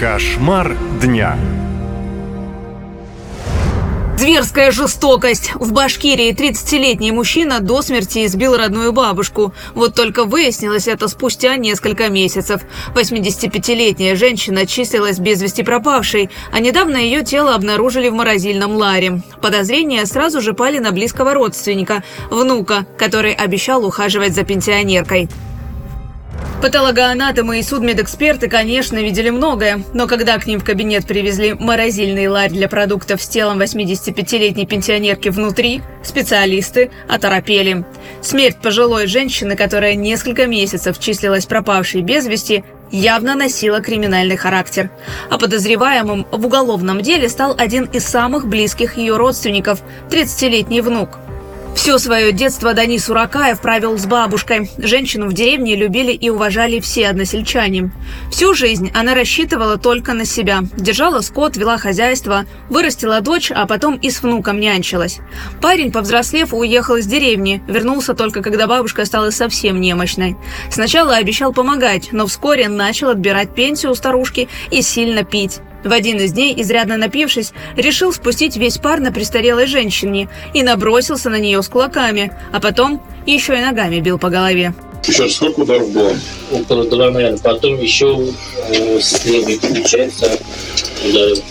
Кошмар дня. Зверская жестокость. В Башкирии 30-летний мужчина до смерти избил родную бабушку. Вот только выяснилось это спустя несколько месяцев. 85-летняя женщина числилась без вести пропавшей, а недавно ее тело обнаружили в морозильном ларе. Подозрения сразу же пали на близкого родственника, внука, который обещал ухаживать за пенсионеркой. Патологоанатомы и судмедэксперты, конечно, видели многое, но когда к ним в кабинет привезли морозильный ларь для продуктов с телом 85-летней пенсионерки внутри, специалисты оторопели. Смерть пожилой женщины, которая несколько месяцев числилась пропавшей без вести, явно носила криминальный характер. А подозреваемым в уголовном деле стал один из самых близких ее родственников – 30-летний внук – все свое детство Данис Уракаев провел с бабушкой. Женщину в деревне любили и уважали все односельчане. Всю жизнь она рассчитывала только на себя. Держала скот, вела хозяйство, вырастила дочь, а потом и с внуком нянчилась. Парень, повзрослев, уехал из деревни. Вернулся только, когда бабушка стала совсем немощной. Сначала обещал помогать, но вскоре начал отбирать пенсию у старушки и сильно пить. В один из дней, изрядно напившись, решил спустить весь пар на престарелой женщине и набросился на нее с кулаками, а потом еще и ногами бил по голове. Сейчас сколько ударов было? Около два, наверное. Потом еще э, с левой, получается, ударил.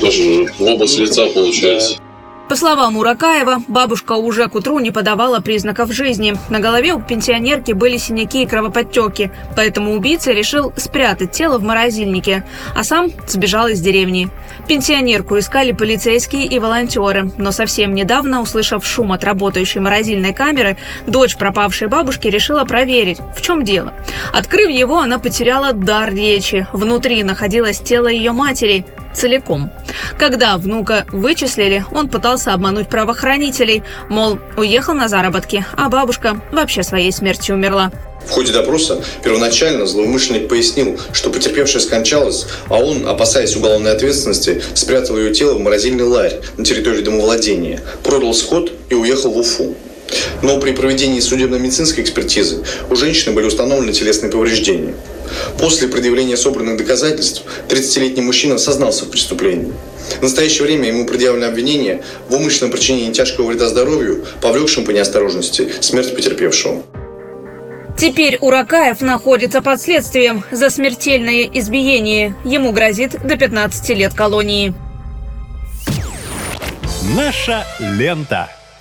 Тоже в область лица получается. По словам Уракаева, бабушка уже к утру не подавала признаков жизни. На голове у пенсионерки были синяки и кровоподтеки, поэтому убийца решил спрятать тело в морозильнике, а сам сбежал из деревни. Пенсионерку искали полицейские и волонтеры, но совсем недавно, услышав шум от работающей морозильной камеры, дочь пропавшей бабушки решила проверить, в чем дело. Открыв его, она потеряла дар речи. Внутри находилось тело ее матери, целиком. Когда внука вычислили, он пытался обмануть правоохранителей, мол, уехал на заработки, а бабушка вообще своей смертью умерла. В ходе допроса первоначально злоумышленник пояснил, что потерпевшая скончалась, а он, опасаясь уголовной ответственности, спрятал ее тело в морозильный ларь на территории домовладения, продал сход и уехал в Уфу. Но при проведении судебно-медицинской экспертизы у женщины были установлены телесные повреждения. После предъявления собранных доказательств 30-летний мужчина сознался в преступлении. В настоящее время ему предъявлено обвинение в умышленном причинении тяжкого вреда здоровью, повлекшем по неосторожности смерть потерпевшего. Теперь Уракаев находится под следствием за смертельное избиение. Ему грозит до 15 лет колонии. Наша лента.